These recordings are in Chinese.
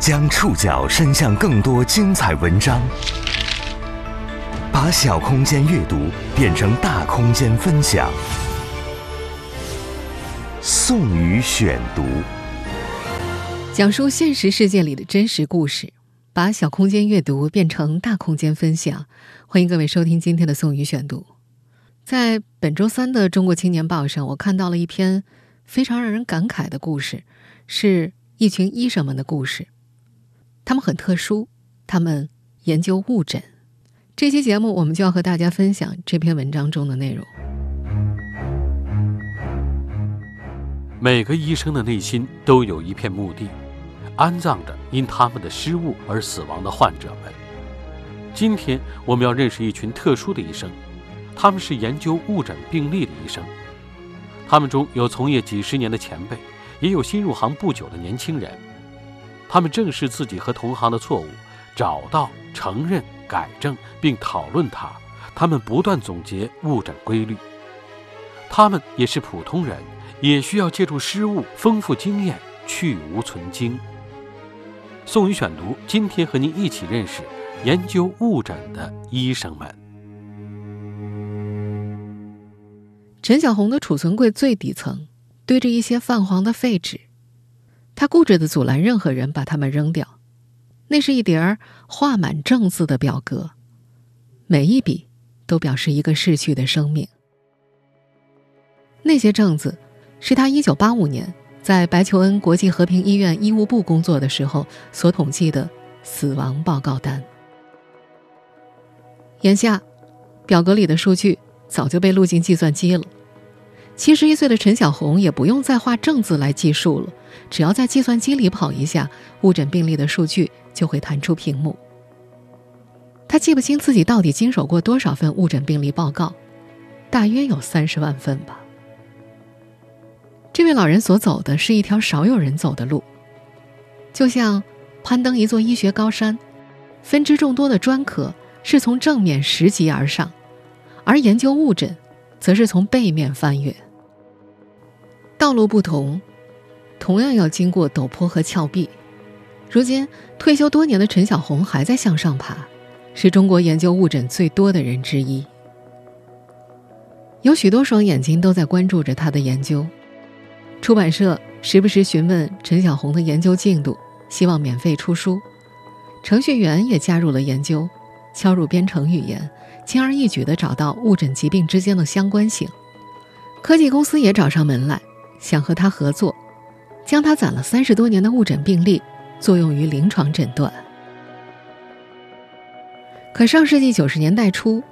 将触角伸向更多精彩文章，把小空间阅读变成大空间分享。宋宇选读，讲述现实世界里的真实故事，把小空间阅读变成大空间分享。欢迎各位收听今天的宋宇选读。在本周三的《中国青年报》上，我看到了一篇非常让人感慨的故事，是一群医生们的故事。他们很特殊，他们研究误诊。这期节目，我们就要和大家分享这篇文章中的内容。每个医生的内心都有一片墓地，安葬着因他们的失误而死亡的患者们。今天，我们要认识一群特殊的医生，他们是研究误诊病例的医生。他们中有从业几十年的前辈，也有新入行不久的年轻人。他们正视自己和同行的错误，找到、承认、改正，并讨论它。他们不断总结误诊规律。他们也是普通人，也需要借助失误丰富经验，去无存精。宋宇选读，今天和您一起认识研究误诊的医生们。陈小红的储存柜最底层堆着一些泛黄的废纸。他固执的阻拦任何人把它们扔掉，那是一叠儿画满正字的表格，每一笔都表示一个逝去的生命。那些正字是他一九八五年在白求恩国际和平医院医务部工作的时候所统计的死亡报告单。眼下，表格里的数据早就被录进计算机了。七十一岁的陈小红也不用再画正字来计数了，只要在计算机里跑一下，误诊病例的数据就会弹出屏幕。他记不清自己到底经手过多少份误诊病例报告，大约有三十万份吧。这位老人所走的是一条少有人走的路，就像攀登一座医学高山，分支众多的专科是从正面拾级而上，而研究误诊，则是从背面翻越。道路不同，同样要经过陡坡和峭壁。如今退休多年的陈小红还在向上爬，是中国研究误诊最多的人之一。有许多双眼睛都在关注着他的研究，出版社时不时询问陈小红的研究进度，希望免费出书。程序员也加入了研究，敲入编程语言，轻而易举地找到误诊疾病之间的相关性。科技公司也找上门来。想和他合作，将他攒了三十多年的误诊病例作用于临床诊断。可上世纪九十年代初，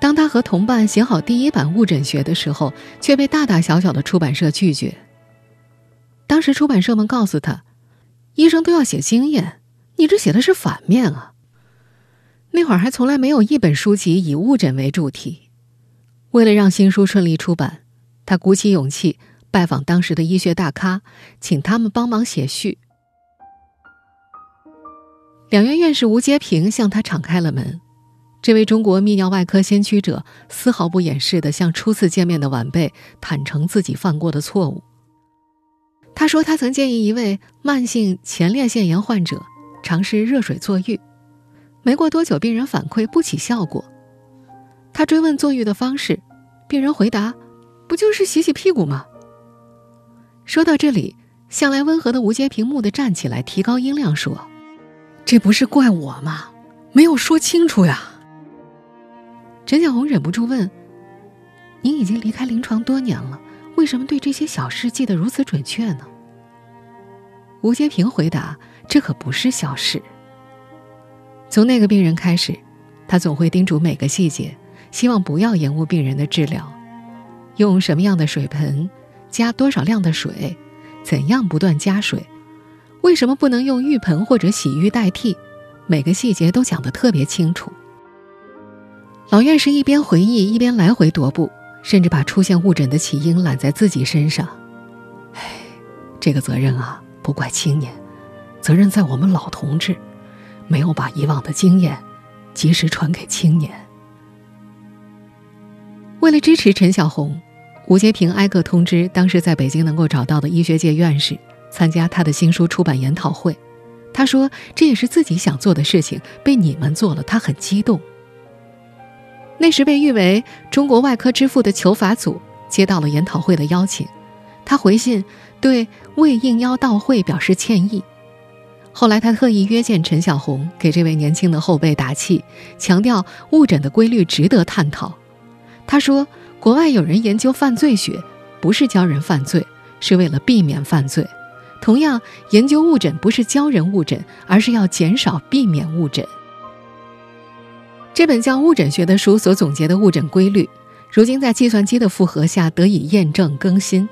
当他和同伴写好第一版误诊学的时候，却被大大小小的出版社拒绝。当时出版社们告诉他：“医生都要写经验，你这写的是反面啊。”那会儿还从来没有一本书籍以误诊为主题。为了让新书顺利出版，他鼓起勇气。拜访当时的医学大咖，请他们帮忙写序。两院院士吴阶平向他敞开了门。这位中国泌尿外科先驱者丝毫不掩饰的向初次见面的晚辈坦诚自己犯过的错误。他说，他曾建议一位慢性前列腺炎患者尝试热水坐浴，没过多久，病人反馈不起效果。他追问坐浴的方式，病人回答：“不就是洗洗屁股吗？”说到这里，向来温和的吴阶平蓦地站起来，提高音量说：“这不是怪我吗？没有说清楚呀。”陈小红忍不住问：“您已经离开临床多年了，为什么对这些小事记得如此准确呢？”吴阶平回答：“这可不是小事。从那个病人开始，他总会叮嘱每个细节，希望不要延误病人的治疗，用什么样的水盆。”加多少量的水？怎样不断加水？为什么不能用浴盆或者洗浴代替？每个细节都讲得特别清楚。老院士一边回忆，一边来回踱步，甚至把出现误诊的起因揽在自己身上。唉，这个责任啊，不怪青年，责任在我们老同志，没有把以往的经验及时传给青年。为了支持陈小红。吴阶平挨个通知当时在北京能够找到的医学界院士参加他的新书出版研讨会，他说这也是自己想做的事情，被你们做了，他很激动。那时被誉为中国外科之父的裘法祖接到了研讨会的邀请，他回信对未应邀到会表示歉意。后来他特意约见陈小红，给这位年轻的后辈打气，强调误诊的规律值得探讨。他说：“国外有人研究犯罪学，不是教人犯罪，是为了避免犯罪。同样，研究误诊不是教人误诊，而是要减少避免误诊。”这本叫《误诊学》的书所总结的误诊规律，如今在计算机的负荷下得以验证更新。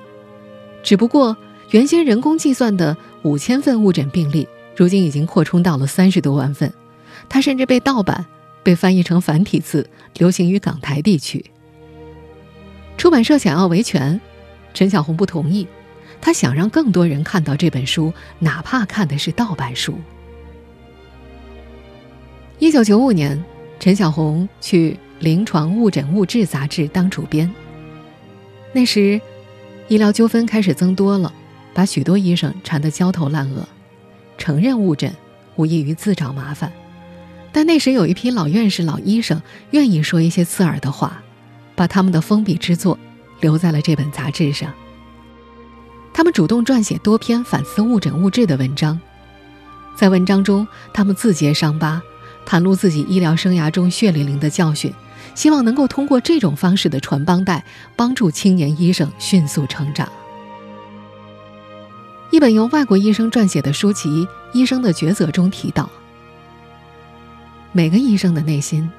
只不过，原先人工计算的五千份误诊病例，如今已经扩充到了三十多万份。它甚至被盗版，被翻译成繁体字，流行于港台地区。出版社想要维权，陈小红不同意。他想让更多人看到这本书，哪怕看的是盗版书。一九九五年。陈小红去《临床误诊误治》杂志当主编。那时，医疗纠纷开始增多了，把许多医生缠得焦头烂额。承认误诊，无异于自找麻烦。但那时有一批老院士、老医生愿意说一些刺耳的话，把他们的封笔之作留在了这本杂志上。他们主动撰写多篇反思误诊误治的文章，在文章中，他们自揭伤疤。袒露自己医疗生涯中血淋淋的教训，希望能够通过这种方式的传帮带，帮助青年医生迅速成长。一本由外国医生撰写的书籍《医生的抉择》中提到，每个医生的内心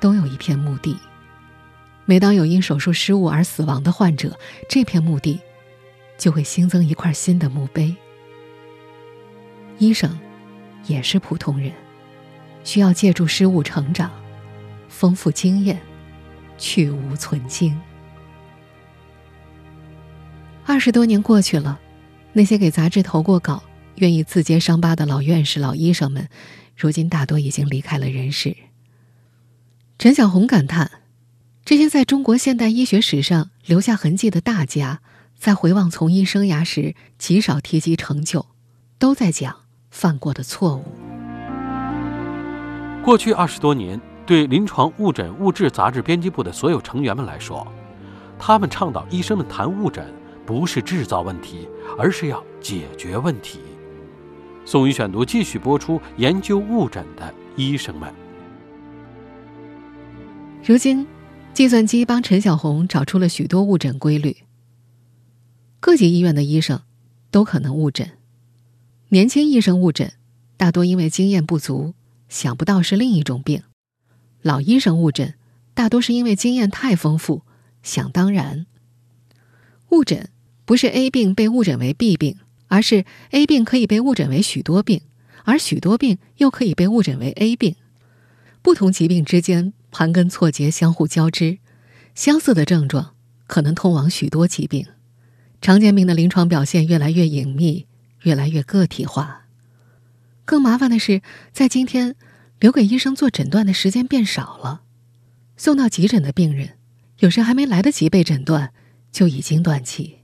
都有一片墓地，每当有因手术失误而死亡的患者，这片墓地就会新增一块新的墓碑。医生也是普通人。需要借助失误成长，丰富经验，去无存精。二十多年过去了，那些给杂志投过稿、愿意自揭伤疤的老院士、老医生们，如今大多已经离开了人世。陈小红感叹：这些在中国现代医学史上留下痕迹的大家，在回望从医生涯时，极少提及成就，都在讲犯过的错误。过去二十多年，对《临床误诊误治》杂志编辑部的所有成员们来说，他们倡导医生们谈误诊，不是制造问题，而是要解决问题。宋宇选读继续播出研究误诊的医生们。如今，计算机帮陈小红找出了许多误诊规律。各级医院的医生都可能误诊，年轻医生误诊，大多因为经验不足。想不到是另一种病，老医生误诊，大多是因为经验太丰富，想当然。误诊不是 A 病被误诊为 B 病，而是 A 病可以被误诊为许多病，而许多病又可以被误诊为 A 病。不同疾病之间盘根错节，相互交织，相似的症状可能通往许多疾病。常见病的临床表现越来越隐秘，越来越个体化。更麻烦的是，在今天，留给医生做诊断的时间变少了。送到急诊的病人，有时还没来得及被诊断，就已经断气。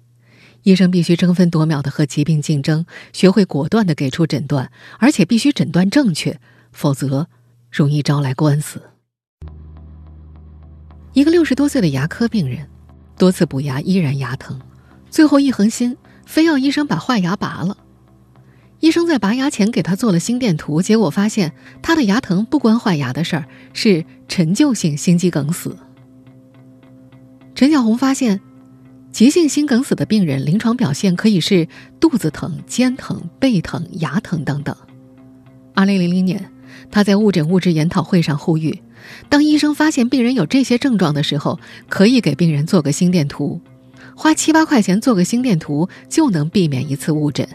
医生必须争分夺秒的和疾病竞争，学会果断的给出诊断，而且必须诊断正确，否则容易招来官司。一个六十多岁的牙科病人，多次补牙依然牙疼，最后一横心，非要医生把坏牙拔了。医生在拔牙前给他做了心电图，结果发现他的牙疼不关坏牙的事儿，是陈旧性心肌梗死。陈小红发现，急性心梗死的病人临床表现可以是肚子疼、肩疼、背疼、牙疼等等。二零零零年，他在误诊误治研讨会上呼吁，当医生发现病人有这些症状的时候，可以给病人做个心电图，花七八块钱做个心电图就能避免一次误诊。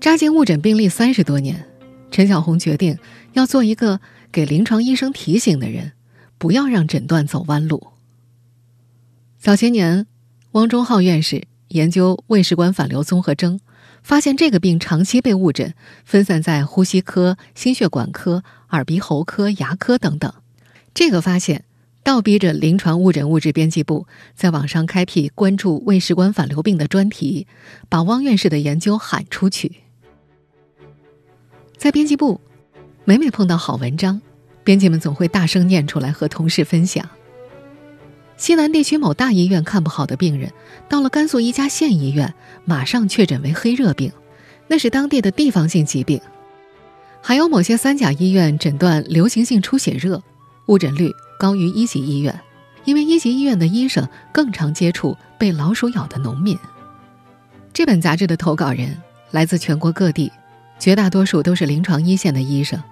扎进误诊病例三十多年，陈小红决定要做一个给临床医生提醒的人，不要让诊断走弯路。早些年，汪忠浩院士研究胃食管反流综合征，发现这个病长期被误诊，分散在呼吸科、心血管科、耳鼻喉科、牙科等等。这个发现倒逼着临床误诊误治编辑部在网上开辟关注胃食管反流病的专题，把汪院士的研究喊出去。在编辑部，每每碰到好文章，编辑们总会大声念出来和同事分享。西南地区某大医院看不好的病人，到了甘肃一家县医院，马上确诊为黑热病，那是当地的地方性疾病。还有某些三甲医院诊断流行性出血热，误诊率高于一级医院，因为一级医院的医生更常接触被老鼠咬的农民。这本杂志的投稿人来自全国各地，绝大多数都是临床一线的医生。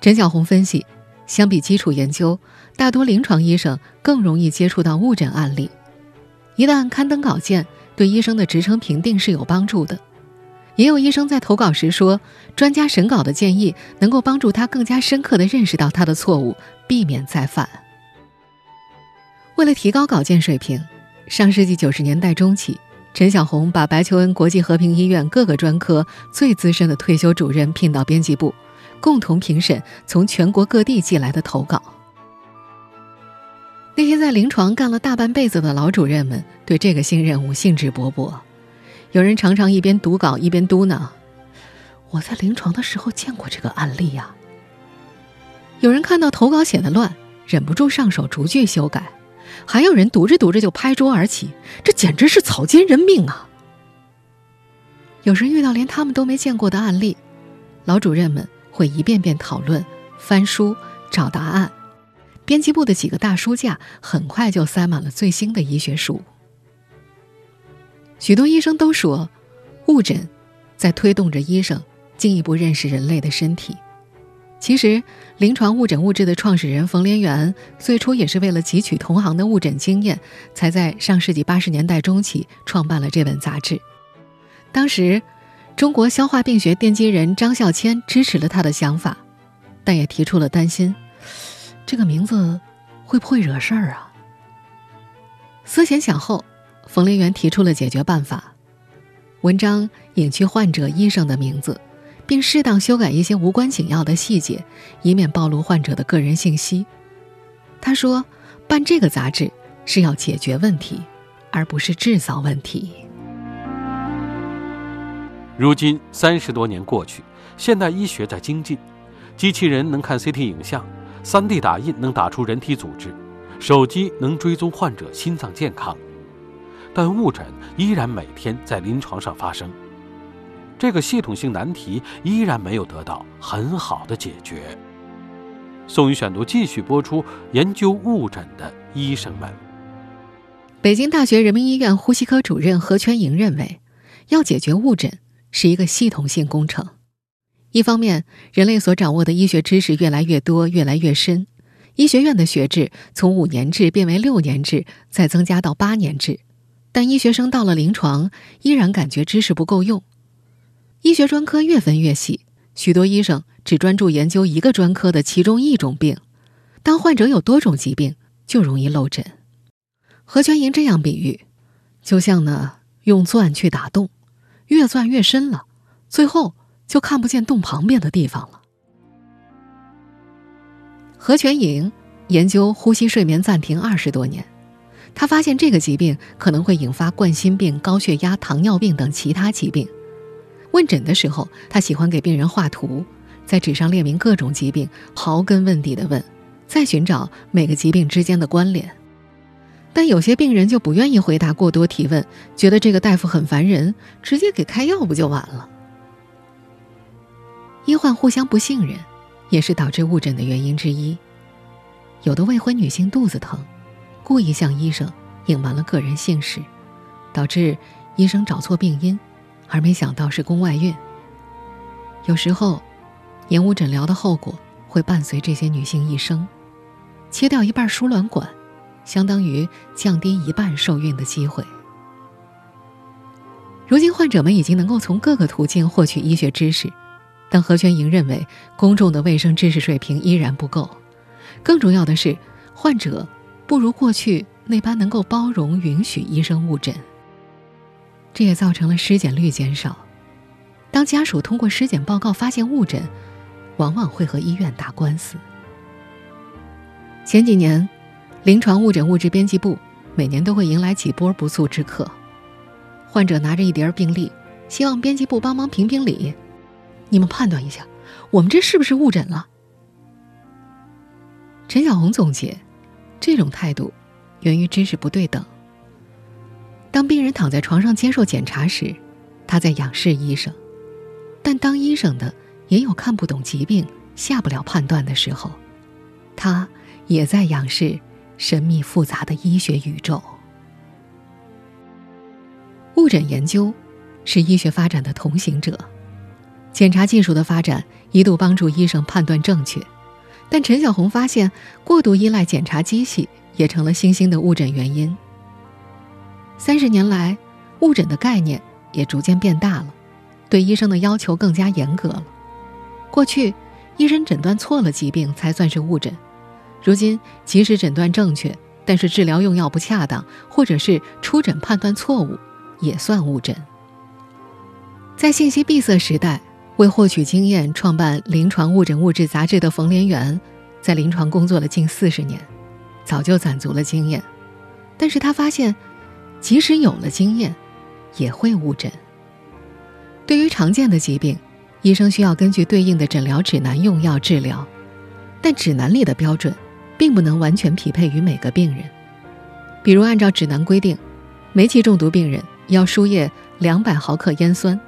陈小红分析，相比基础研究，大多临床医生更容易接触到误诊案例，一旦刊登稿件，对医生的职称评定是有帮助的。也有医生在投稿时说，专家审稿的建议能够帮助他更加深刻地认识到他的错误，避免再犯。为了提高稿件水平，上世纪九十年代中期，陈小红把白求恩国际和平医院各个专科最资深的退休主任聘到编辑部，共同评审从全国各地寄来的投稿。那些在临床干了大半辈子的老主任们对这个新任务兴致勃勃。有人常常一边读稿一边嘟囔：“我在临床的时候见过这个案例呀。”有人看到投稿写的乱，忍不住上手逐句修改；还有人读着读着就拍桌而起：“这简直是草菅人命啊！”有时遇到连他们都没见过的案例，老主任们会一遍遍讨论、翻书找答案。编辑部的几个大书架很快就塞满了最新的医学书。许多医生都说，误诊在推动着医生进一步认识人类的身体。其实，临床误诊物质的创始人冯连元最初也是为了汲取同行的误诊经验，才在上世纪八十年代中期创办了这本杂志。当时，中国消化病学奠基人张孝谦支持了他的想法，但也提出了担心：这个名字会不会惹事儿啊？思前想后。冯连元提出了解决办法：文章隐去患者、医生的名字，并适当修改一些无关紧要的细节，以免暴露患者的个人信息。他说：“办这个杂志是要解决问题，而不是制造问题。”如今三十多年过去，现代医学在精进，机器人能看 CT 影像，3D 打印能打出人体组织，手机能追踪患者心脏健康。但误诊依然每天在临床上发生，这个系统性难题依然没有得到很好的解决。宋宇选读继续播出：研究误诊的医生们。北京大学人民医院呼吸科主任何全莹认为，要解决误诊是一个系统性工程。一方面，人类所掌握的医学知识越来越多、越来越深，医学院的学制从五年制变为六年制，再增加到八年制。但医学生到了临床，依然感觉知识不够用。医学专科越分越细，许多医生只专注研究一个专科的其中一种病。当患者有多种疾病，就容易漏诊。何全莹这样比喻，就像呢用钻去打洞，越钻越深了，最后就看不见洞旁边的地方了。何全莹研究呼吸睡眠暂停二十多年。他发现这个疾病可能会引发冠心病、高血压、糖尿病等其他疾病。问诊的时候，他喜欢给病人画图，在纸上列明各种疾病，刨根问底的问，再寻找每个疾病之间的关联。但有些病人就不愿意回答过多提问，觉得这个大夫很烦人，直接给开药不就完了？医患互相不信任，也是导致误诊的原因之一。有的未婚女性肚子疼。故意向医生隐瞒了个人姓氏，导致医生找错病因，而没想到是宫外孕。有时候，延误诊疗的后果会伴随这些女性一生。切掉一半输卵管，相当于降低一半受孕的机会。如今，患者们已经能够从各个途径获取医学知识，但何全莹认为，公众的卫生知识水平依然不够。更重要的是，患者。不如过去那般能够包容允许医生误诊，这也造成了尸检率减少。当家属通过尸检报告发现误诊，往往会和医院打官司。前几年，临床误诊物质编辑部每年都会迎来几波不速之客，患者拿着一叠病历，希望编辑部帮忙评评理。你们判断一下，我们这是不是误诊了？陈小红总结，这种态度源于知识不对等。当病人躺在床上接受检查时，他在仰视医生；但当医生的也有看不懂疾病、下不了判断的时候，他也在仰视神秘复杂的医学宇宙。误诊研究是医学发展的同行者，检查技术的发展一度帮助医生判断正确。但陈小红发现，过度依赖检查机器也成了新兴的误诊原因。三十年来，误诊的概念也逐渐变大了，对医生的要求更加严格了。过去，医生诊断错了疾病才算是误诊；如今，即使诊断正确，但是治疗用药不恰当，或者是出诊判断错误，也算误诊。在信息闭塞时代。为获取经验，创办《临床误诊物质》杂志的冯连元，在临床工作了近四十年，早就攒足了经验。但是他发现，即使有了经验，也会误诊。对于常见的疾病，医生需要根据对应的诊疗指南用药治疗，但指南里的标准，并不能完全匹配于每个病人。比如，按照指南规定，煤气中毒病人要输液两百毫克烟酸。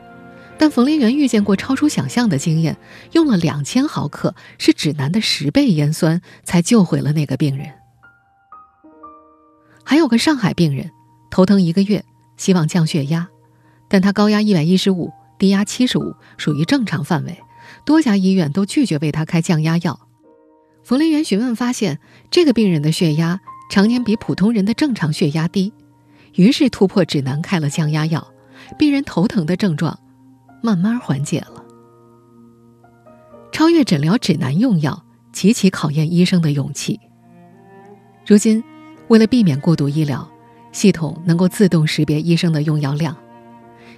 但冯林元遇见过超出想象的经验，用了两千毫克，是指南的十倍盐酸，才救回了那个病人。还有个上海病人，头疼一个月，希望降血压，但他高压一百一十五，低压七十五，属于正常范围，多家医院都拒绝为他开降压药。冯林元询问发现，这个病人的血压常年比普通人的正常血压低，于是突破指南开了降压药，病人头疼的症状。慢慢缓解了。超越诊疗指南用药，极其考验医生的勇气。如今，为了避免过度医疗，系统能够自动识别医生的用药量，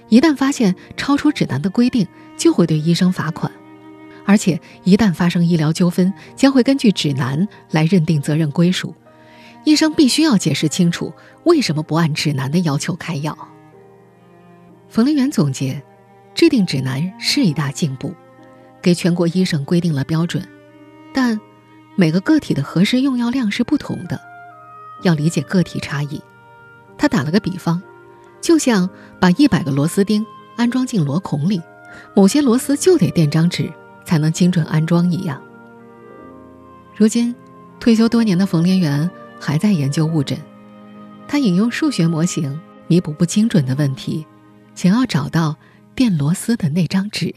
一旦发现超出指南的规定，就会对医生罚款。而且，一旦发生医疗纠纷，将会根据指南来认定责任归属。医生必须要解释清楚为什么不按指南的要求开药。冯林元总结。制定指南是一大进步，给全国医生规定了标准，但每个个体的合适用药量是不同的，要理解个体差异。他打了个比方，就像把一百个螺丝钉安装进螺孔里，某些螺丝就得垫张纸才能精准安装一样。如今，退休多年的冯连元还在研究误诊，他引用数学模型弥补不精准的问题，想要找到。电螺丝的那张纸。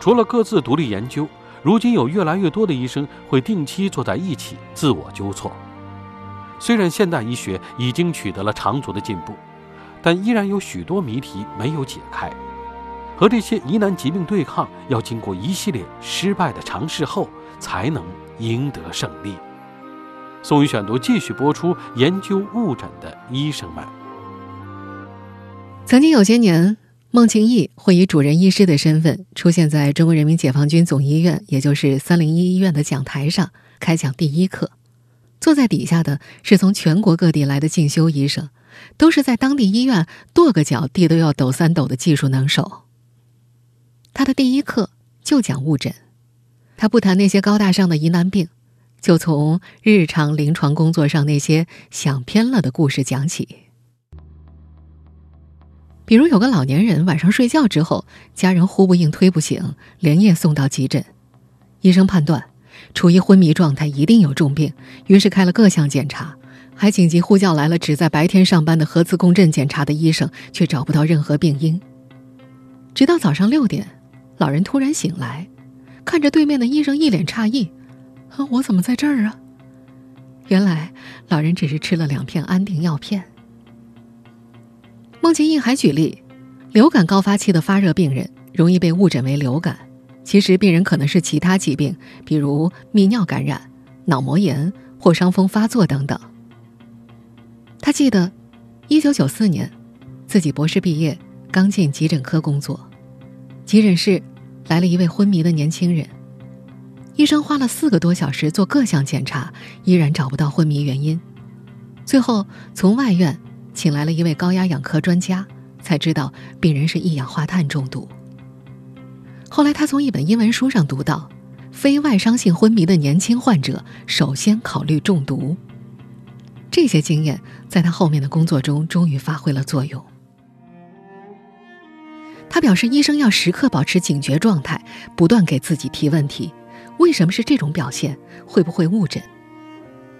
除了各自独立研究，如今有越来越多的医生会定期坐在一起自我纠错。虽然现代医学已经取得了长足的进步，但依然有许多谜题没有解开。和这些疑难疾病对抗，要经过一系列失败的尝试后，才能赢得胜利。宋宇选读继续播出：研究误诊的医生们。曾经有些年，孟庆义会以主任医师的身份出现在中国人民解放军总医院，也就是三零一医院的讲台上开讲第一课。坐在底下的是从全国各地来的进修医生，都是在当地医院跺个脚地都要抖三抖的技术能手。他的第一课就讲误诊，他不谈那些高大上的疑难病，就从日常临床工作上那些想偏了的故事讲起。比如有个老年人晚上睡觉之后，家人呼不应推不醒，连夜送到急诊，医生判断处于昏迷状态，一定有重病，于是开了各项检查，还紧急呼叫来了只在白天上班的核磁共振检查的医生，却找不到任何病因。直到早上六点，老人突然醒来，看着对面的医生，一脸诧异：“啊我怎么在这儿啊？”原来老人只是吃了两片安定药片。孟庆义还举例，流感高发期的发热病人容易被误诊为流感，其实病人可能是其他疾病，比如泌尿感染、脑膜炎或伤风发作等等。他记得，一九九四年，自己博士毕业，刚进急诊科工作，急诊室来了一位昏迷的年轻人，医生花了四个多小时做各项检查，依然找不到昏迷原因，最后从外院。请来了一位高压氧科专家，才知道病人是一氧化碳中毒。后来他从一本英文书上读到，非外伤性昏迷的年轻患者首先考虑中毒。这些经验在他后面的工作中终于发挥了作用。他表示，医生要时刻保持警觉状态，不断给自己提问题：为什么是这种表现？会不会误诊？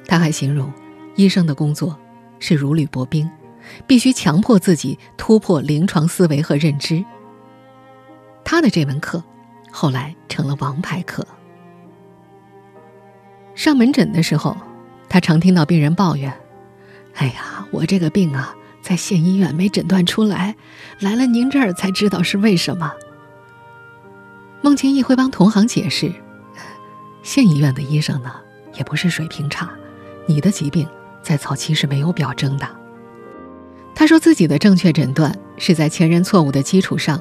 他还形容，医生的工作是如履薄冰，必须强迫自己突破临床思维和认知。他的这门课，后来成了王牌课。上门诊的时候，他常听到病人抱怨：“哎呀，我这个病啊。”在县医院没诊断出来，来了您这儿才知道是为什么。孟庆义会帮同行解释，县医院的医生呢也不是水平差，你的疾病在早期是没有表征的。他说自己的正确诊断是在前人错误的基础上，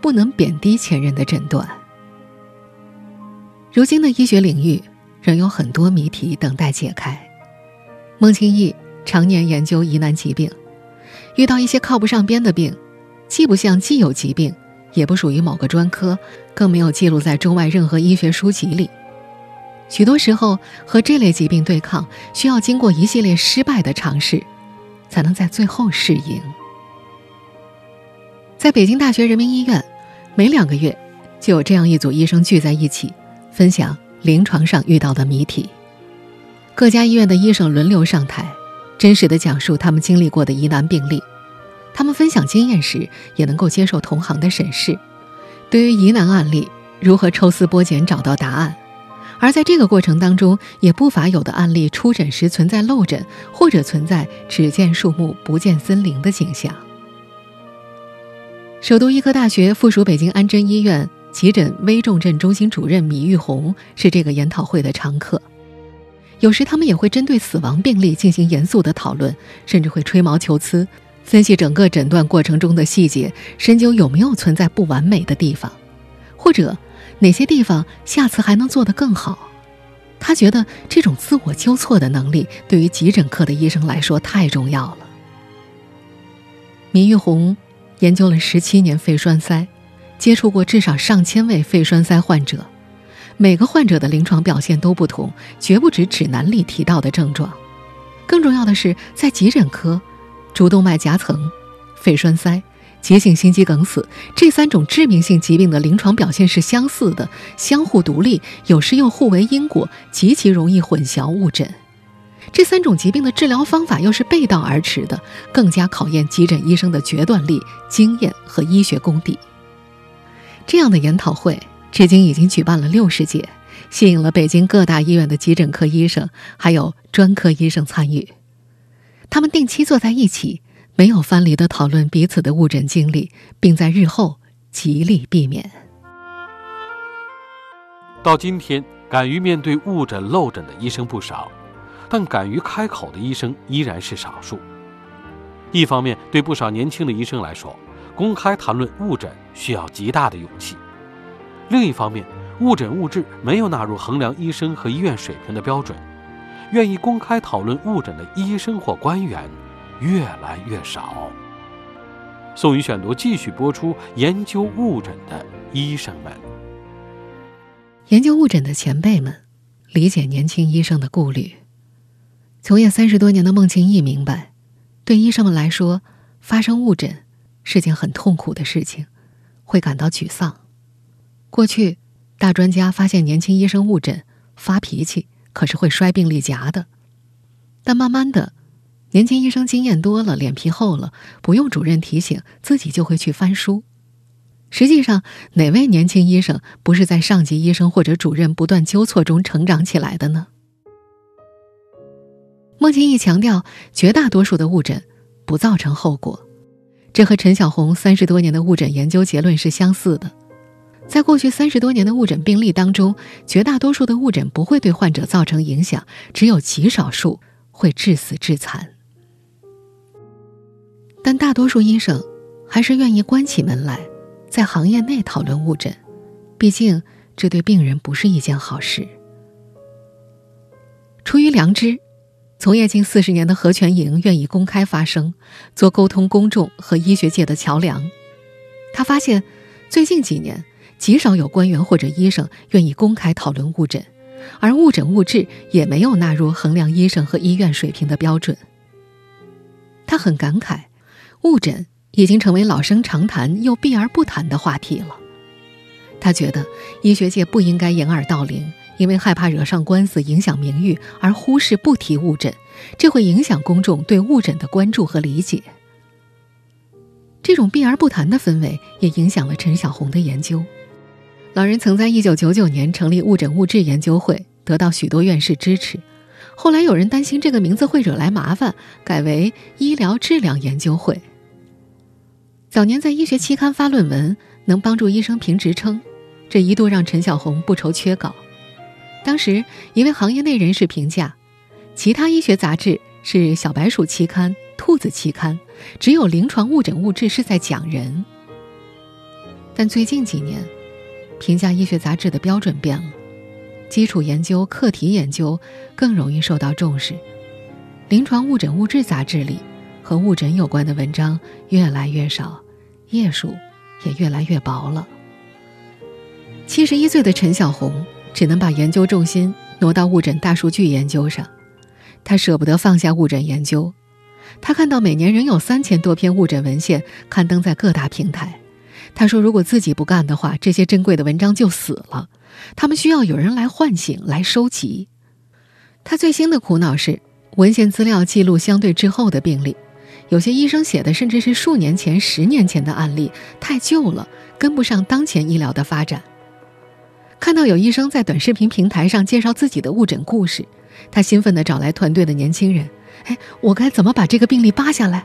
不能贬低前人的诊断。如今的医学领域仍有很多谜题等待解开。孟庆义常年研究疑难疾病。遇到一些靠不上边的病，既不像既有疾病，也不属于某个专科，更没有记录在中外任何医学书籍里。许多时候，和这类疾病对抗，需要经过一系列失败的尝试，才能在最后适应。在北京大学人民医院，每两个月就有这样一组医生聚在一起，分享临床上遇到的谜题。各家医院的医生轮流上台。真实的讲述他们经历过的疑难病例，他们分享经验时也能够接受同行的审视。对于疑难案例，如何抽丝剥茧找到答案？而在这个过程当中，也不乏有的案例出诊时存在漏诊，或者存在只见树木不见森林的景象。首都医科大学附属北京安贞医院急诊危重症中心主任米玉红是这个研讨会的常客。有时他们也会针对死亡病例进行严肃的讨论，甚至会吹毛求疵，分析整个诊断过程中的细节，深究有没有存在不完美的地方，或者哪些地方下次还能做得更好。他觉得这种自我纠错的能力对于急诊科的医生来说太重要了。米玉红研究了十七年肺栓塞，接触过至少上千位肺栓塞患者。每个患者的临床表现都不同，绝不止指南里提到的症状。更重要的是，在急诊科，主动脉夹层、肺栓塞、急性心肌梗死这三种致命性疾病的临床表现是相似的，相互独立，有时又互为因果，极其容易混淆误诊。这三种疾病的治疗方法又是背道而驰的，更加考验急诊医生的决断力、经验和医学功底。这样的研讨会。至今已经举办了六十届，吸引了北京各大医院的急诊科医生，还有专科医生参与。他们定期坐在一起，没有分离的讨论彼此的误诊经历，并在日后极力避免。到今天，敢于面对误诊漏诊的医生不少，但敢于开口的医生依然是少数。一方面，对不少年轻的医生来说，公开谈论误诊需要极大的勇气。另一方面，误诊误治没有纳入衡量医生和医院水平的标准，愿意公开讨论误诊的医生或官员越来越少。宋宇选读继续播出：研究误诊的医生们，研究误诊的前辈们，理解年轻医生的顾虑。从业三十多年的孟庆义明白，对医生们来说，发生误诊是件很痛苦的事情，会感到沮丧。过去，大专家发现年轻医生误诊发脾气，可是会摔病历夹的。但慢慢的，年轻医生经验多了，脸皮厚了，不用主任提醒，自己就会去翻书。实际上，哪位年轻医生不是在上级医生或者主任不断纠错中成长起来的呢？孟庆义强调，绝大多数的误诊不造成后果，这和陈小红三十多年的误诊研究结论是相似的。在过去三十多年的误诊病例当中，绝大多数的误诊不会对患者造成影响，只有极少数会致死致残。但大多数医生还是愿意关起门来，在行业内讨论误诊，毕竟这对病人不是一件好事。出于良知，从业近四十年的何全莹愿意公开发声，做沟通公众和医学界的桥梁。他发现，最近几年。极少有官员或者医生愿意公开讨论误诊，而误诊误治也没有纳入衡量医生和医院水平的标准。他很感慨，误诊已经成为老生常谈又避而不谈的话题了。他觉得医学界不应该掩耳盗铃，因为害怕惹上官司影响名誉而忽视不提误诊，这会影响公众对误诊的关注和理解。这种避而不谈的氛围也影响了陈小红的研究。老人曾在一九九九年成立误诊误治研究会，得到许多院士支持。后来有人担心这个名字会惹来麻烦，改为医疗质量研究会。早年在医学期刊发论文，能帮助医生评职称，这一度让陈小红不愁缺稿。当时一位行业内人士评价，其他医学杂志是小白鼠期刊。兔子期刊只有临床误诊误治是在讲人，但最近几年，评价医学杂志的标准变了，基础研究、课题研究更容易受到重视。临床误诊误治杂志里和误诊有关的文章越来越少，页数也越来越薄了。七十一岁的陈小红只能把研究重心挪到误诊大数据研究上，他舍不得放下误诊研究。他看到每年仍有三千多篇误诊文献刊登在各大平台，他说：“如果自己不干的话，这些珍贵的文章就死了。他们需要有人来唤醒、来收集。”他最新的苦恼是，文献资料记录相对滞后的病例，有些医生写的甚至是数年前、十年前的案例，太旧了，跟不上当前医疗的发展。看到有医生在短视频平台上介绍自己的误诊故事，他兴奋地找来团队的年轻人。哎，我该怎么把这个病例扒下来？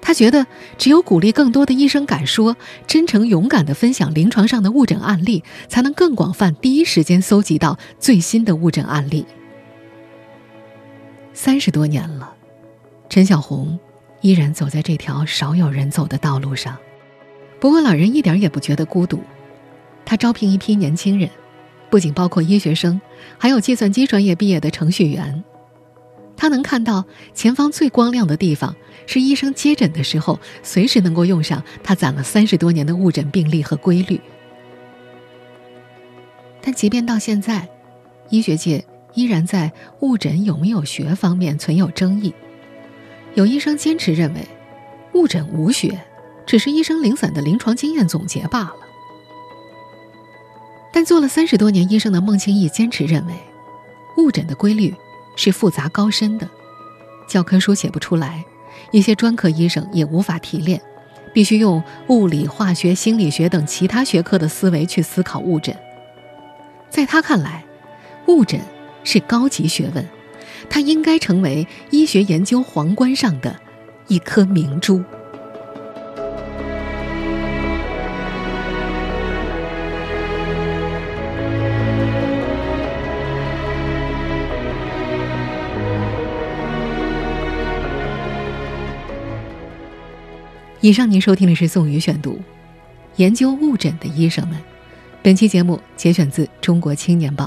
他觉得只有鼓励更多的医生敢说、真诚勇敢地分享临床上的误诊案例，才能更广泛、第一时间搜集到最新的误诊案例。三十多年了，陈小红依然走在这条少有人走的道路上。不过，老人一点也不觉得孤独。他招聘一批年轻人，不仅包括医学生，还有计算机专业毕业的程序员。他能看到前方最光亮的地方，是医生接诊的时候随时能够用上他攒了三十多年的误诊病例和规律。但即便到现在，医学界依然在误诊有没有学方面存有争议。有医生坚持认为，误诊无学，只是医生零散的临床经验总结罢了。但做了三十多年医生的孟庆义坚持认为，误诊的规律。是复杂高深的，教科书写不出来，一些专科医生也无法提炼，必须用物理、化学、心理学等其他学科的思维去思考误诊。在他看来，误诊是高级学问，它应该成为医学研究皇冠上的一颗明珠。以上您收听的是宋宇选读，研究误诊的医生们。本期节目节选自《中国青年报》。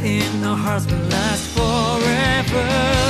in our hearts will last forever.